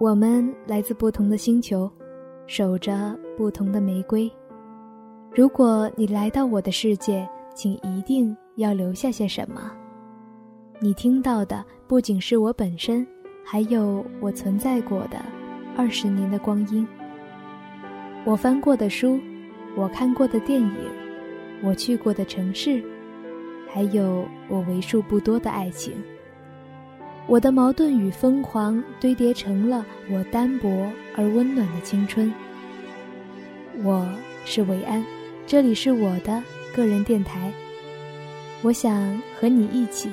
我们来自不同的星球，守着不同的玫瑰。如果你来到我的世界，请一定要留下些什么。你听到的不仅是我本身，还有我存在过的二十年的光阴。我翻过的书，我看过的电影，我去过的城市，还有我为数不多的爱情。我的矛盾与疯狂堆叠成了我单薄而温暖的青春。我是韦安，这里是我的个人电台。我想和你一起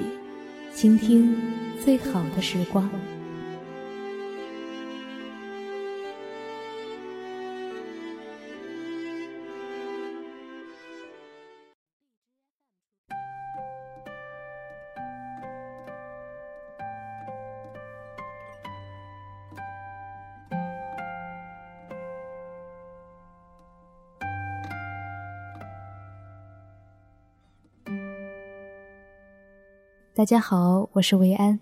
倾听最好的时光。大家好，我是维安，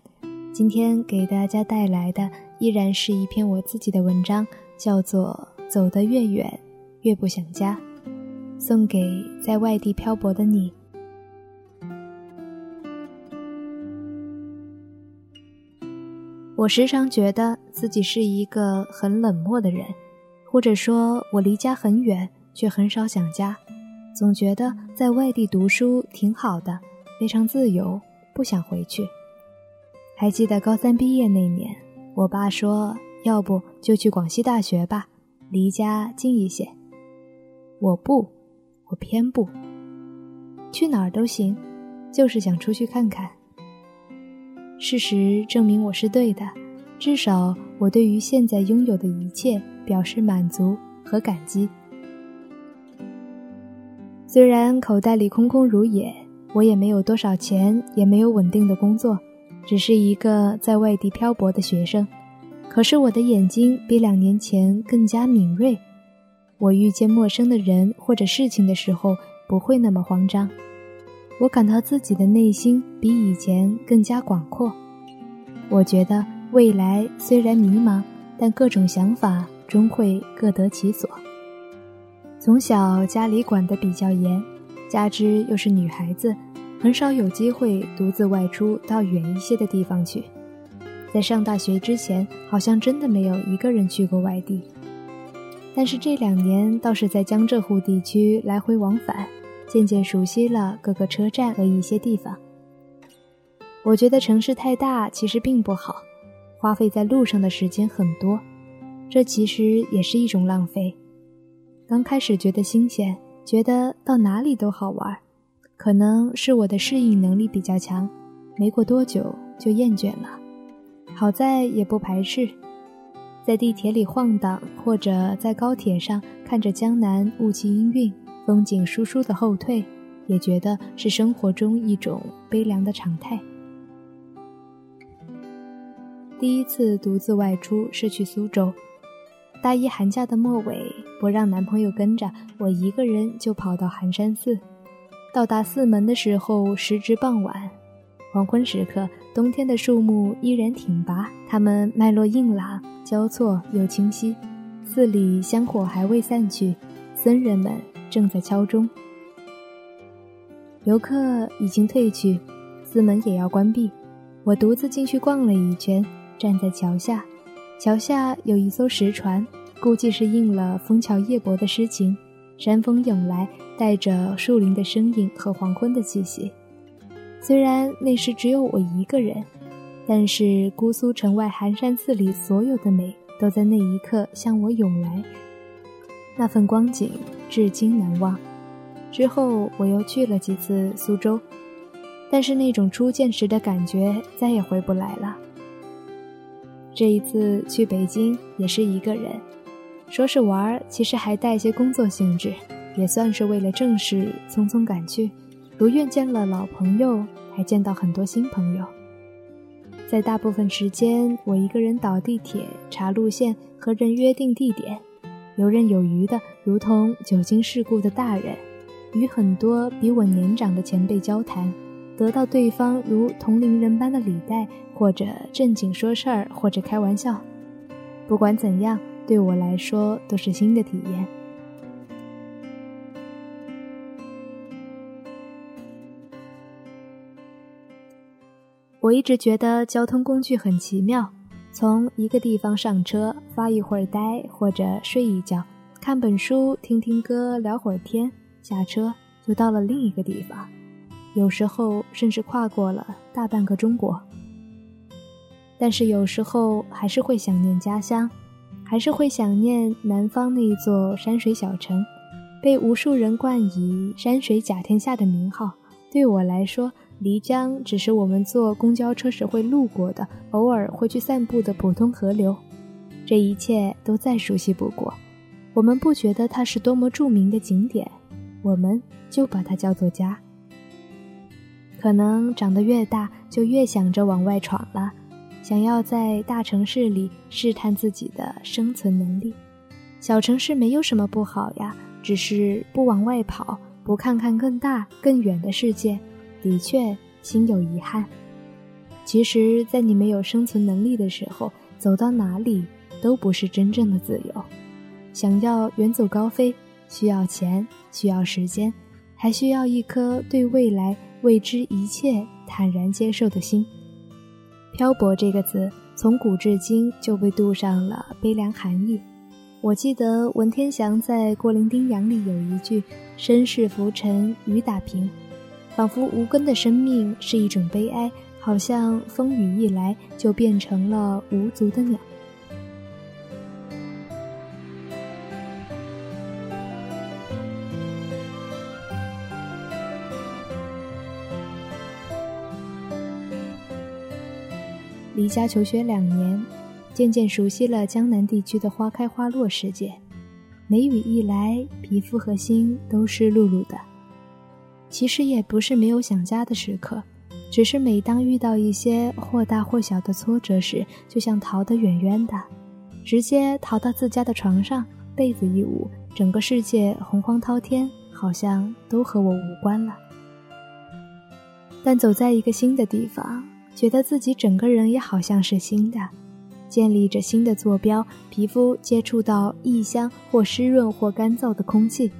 今天给大家带来的依然是一篇我自己的文章，叫做《走得越远越不想家》，送给在外地漂泊的你。我时常觉得自己是一个很冷漠的人，或者说我离家很远，却很少想家，总觉得在外地读书挺好的，非常自由。不想回去。还记得高三毕业那年，我爸说：“要不就去广西大学吧，离家近一些。”我不，我偏不。去哪儿都行，就是想出去看看。事实证明我是对的，至少我对于现在拥有的一切表示满足和感激。虽然口袋里空空如也。我也没有多少钱，也没有稳定的工作，只是一个在外地漂泊的学生。可是我的眼睛比两年前更加敏锐，我遇见陌生的人或者事情的时候不会那么慌张。我感到自己的内心比以前更加广阔。我觉得未来虽然迷茫，但各种想法终会各得其所。从小家里管得比较严。加之又是女孩子，很少有机会独自外出到远一些的地方去。在上大学之前，好像真的没有一个人去过外地。但是这两年倒是在江浙沪地区来回往返，渐渐熟悉了各个车站和一些地方。我觉得城市太大其实并不好，花费在路上的时间很多，这其实也是一种浪费。刚开始觉得新鲜。觉得到哪里都好玩，可能是我的适应能力比较强，没过多久就厌倦了。好在也不排斥，在地铁里晃荡，或者在高铁上看着江南雾气氤氲、风景疏疏的后退，也觉得是生活中一种悲凉的常态。第一次独自外出是去苏州。大一寒假的末尾，不让男朋友跟着，我一个人就跑到寒山寺。到达寺门的时候，时值傍晚，黄昏时刻，冬天的树木依然挺拔，它们脉络硬朗，交错又清晰。寺里香火还未散去，僧人们正在敲钟。游客已经退去，寺门也要关闭。我独自进去逛了一圈，站在桥下。桥下有一艘石船，估计是应了枫桥夜泊的诗情。山风涌来，带着树林的声音和黄昏的气息。虽然那时只有我一个人，但是姑苏城外寒山寺里所有的美都在那一刻向我涌来，那份光景至今难忘。之后我又去了几次苏州，但是那种初见时的感觉再也回不来了。这一次去北京也是一个人，说是玩儿，其实还带些工作性质，也算是为了正事匆匆赶去。如愿见了老朋友，还见到很多新朋友。在大部分时间，我一个人倒地铁、查路线、和人约定地点，游刃有余的，如同久经世故的大人，与很多比我年长的前辈交谈。得到对方如同龄人般的礼待，或者正经说事儿，或者开玩笑。不管怎样，对我来说都是新的体验。我一直觉得交通工具很奇妙，从一个地方上车，发一会儿呆，或者睡一觉，看本书，听听歌，聊会儿天，下车就到了另一个地方，有时候甚至跨过了大半个中国。但是有时候还是会想念家乡，还是会想念南方那一座山水小城，被无数人冠以“山水甲天下”的名号。对我来说，漓江只是我们坐公交车时会路过的、偶尔会去散步的普通河流，这一切都再熟悉不过。我们不觉得它是多么著名的景点，我们就把它叫做家。可能长得越大，就越想着往外闯了，想要在大城市里试探自己的生存能力。小城市没有什么不好呀，只是不往外跑，不看看更大更远的世界。的确，心有遗憾。其实，在你没有生存能力的时候，走到哪里都不是真正的自由。想要远走高飞，需要钱，需要时间，还需要一颗对未来未知一切坦然接受的心。漂泊这个字，从古至今就被镀上了悲凉含义。我记得文天祥在《过零丁洋》里有一句：“身世浮沉，雨打萍。”仿佛无根的生命是一种悲哀，好像风雨一来就变成了无足的鸟。离家求学两年，渐渐熟悉了江南地区的花开花落世界。梅雨一来，皮肤和心都湿漉漉的。其实也不是没有想家的时刻，只是每当遇到一些或大或小的挫折时，就想逃得远远的，直接逃到自家的床上，被子一捂，整个世界洪荒滔天，好像都和我无关了。但走在一个新的地方，觉得自己整个人也好像是新的，建立着新的坐标，皮肤接触到异乡或湿润或干燥的空气，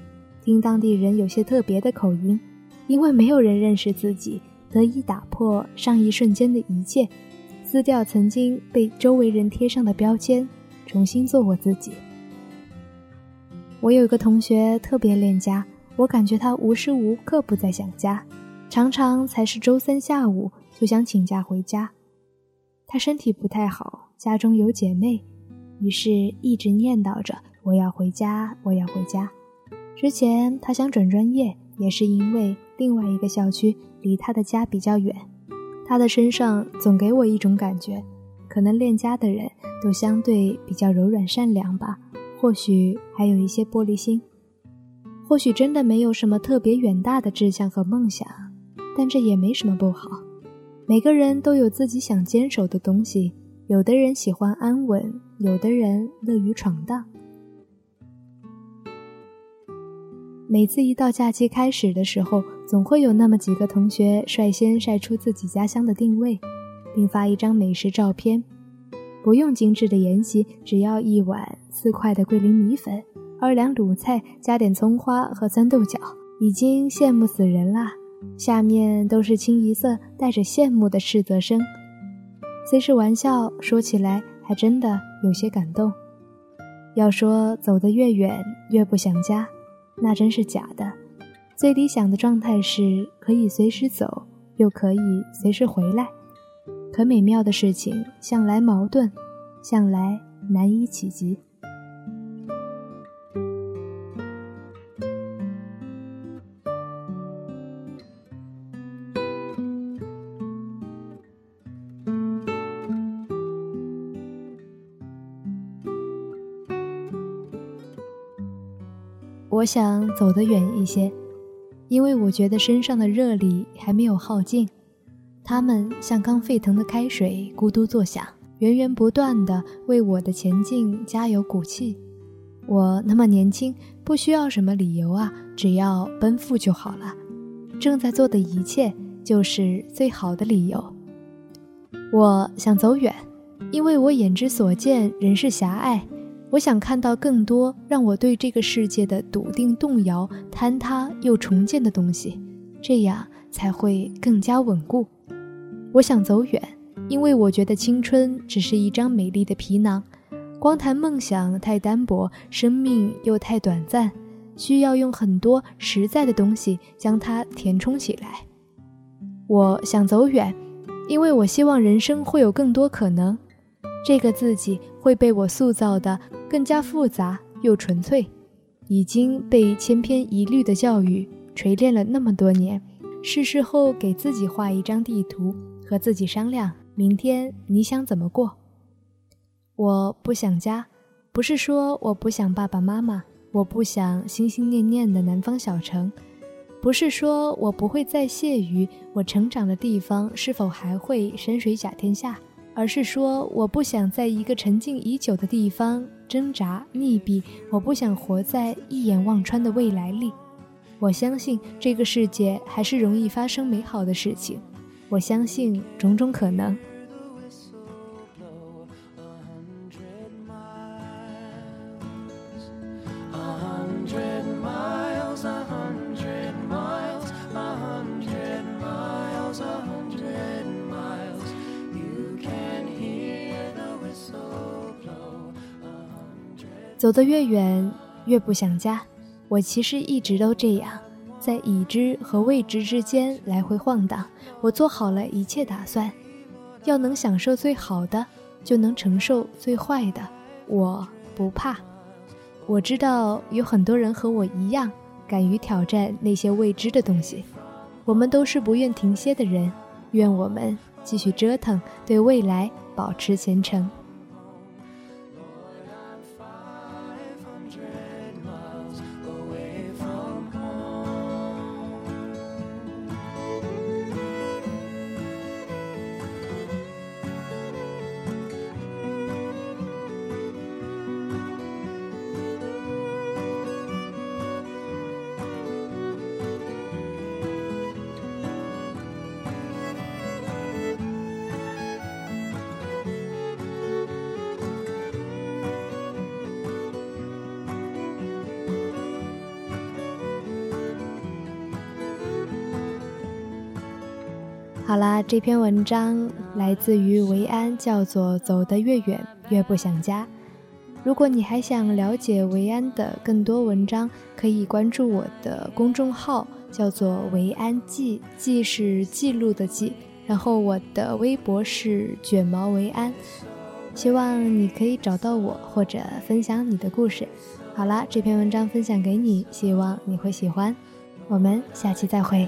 听当地人有些特别的口音。因为没有人认识自己，得以打破上一瞬间的一切，撕掉曾经被周围人贴上的标签，重新做我自己。我有一个同学特别恋家，我感觉他无时无刻不在想家，常常才是周三下午就想请假回家。他身体不太好，家中有姐妹，于是一直念叨着我要回家，我要回家。之前他想转专业，也是因为。另外一个校区离他的家比较远，他的身上总给我一种感觉，可能恋家的人都相对比较柔软善良吧，或许还有一些玻璃心，或许真的没有什么特别远大的志向和梦想，但这也没什么不好。每个人都有自己想坚守的东西，有的人喜欢安稳，有的人乐于闯荡。每次一到假期开始的时候，总会有那么几个同学率先晒出自己家乡的定位，并发一张美食照片。不用精致的筵席，只要一碗四块的桂林米粉，二两卤菜，加点葱花和酸豆角，已经羡慕死人啦。下面都是清一色带着羡慕的斥责声。虽是玩笑，说起来还真的有些感动。要说走得越远，越不想家。那真是假的。最理想的状态是可以随时走，又可以随时回来。可美妙的事情向来矛盾，向来难以企及。我想走得远一些，因为我觉得身上的热力还没有耗尽，它们像刚沸腾的开水，咕嘟作响，源源不断地为我的前进加油鼓气。我那么年轻，不需要什么理由啊，只要奔赴就好了。正在做的一切就是最好的理由。我想走远，因为我眼之所见，人是狭隘。我想看到更多让我对这个世界的笃定动摇、坍塌又重建的东西，这样才会更加稳固。我想走远，因为我觉得青春只是一张美丽的皮囊，光谈梦想太单薄，生命又太短暂，需要用很多实在的东西将它填充起来。我想走远，因为我希望人生会有更多可能。这个自己会被我塑造的更加复杂又纯粹，已经被千篇一律的教育锤炼了那么多年，是时候给自己画一张地图，和自己商量明天你想怎么过。我不想家，不是说我不想爸爸妈妈，我不想心心念念的南方小城，不是说我不会再屑于我成长的地方是否还会山水甲天下。而是说，我不想在一个沉静已久的地方挣扎溺毙，我不想活在一眼望穿的未来里。我相信这个世界还是容易发生美好的事情，我相信种种可能。走得越远，越不想家。我其实一直都这样，在已知和未知之间来回晃荡。我做好了一切打算，要能享受最好的，就能承受最坏的。我不怕。我知道有很多人和我一样，敢于挑战那些未知的东西。我们都是不愿停歇的人，愿我们继续折腾，对未来保持虔诚。好啦，这篇文章来自于维安，叫做《走得越远越不想家》。如果你还想了解维安的更多文章，可以关注我的公众号，叫做“维安记”，记是记录的记。然后我的微博是卷毛维安，希望你可以找到我或者分享你的故事。好啦，这篇文章分享给你，希望你会喜欢。我们下期再会。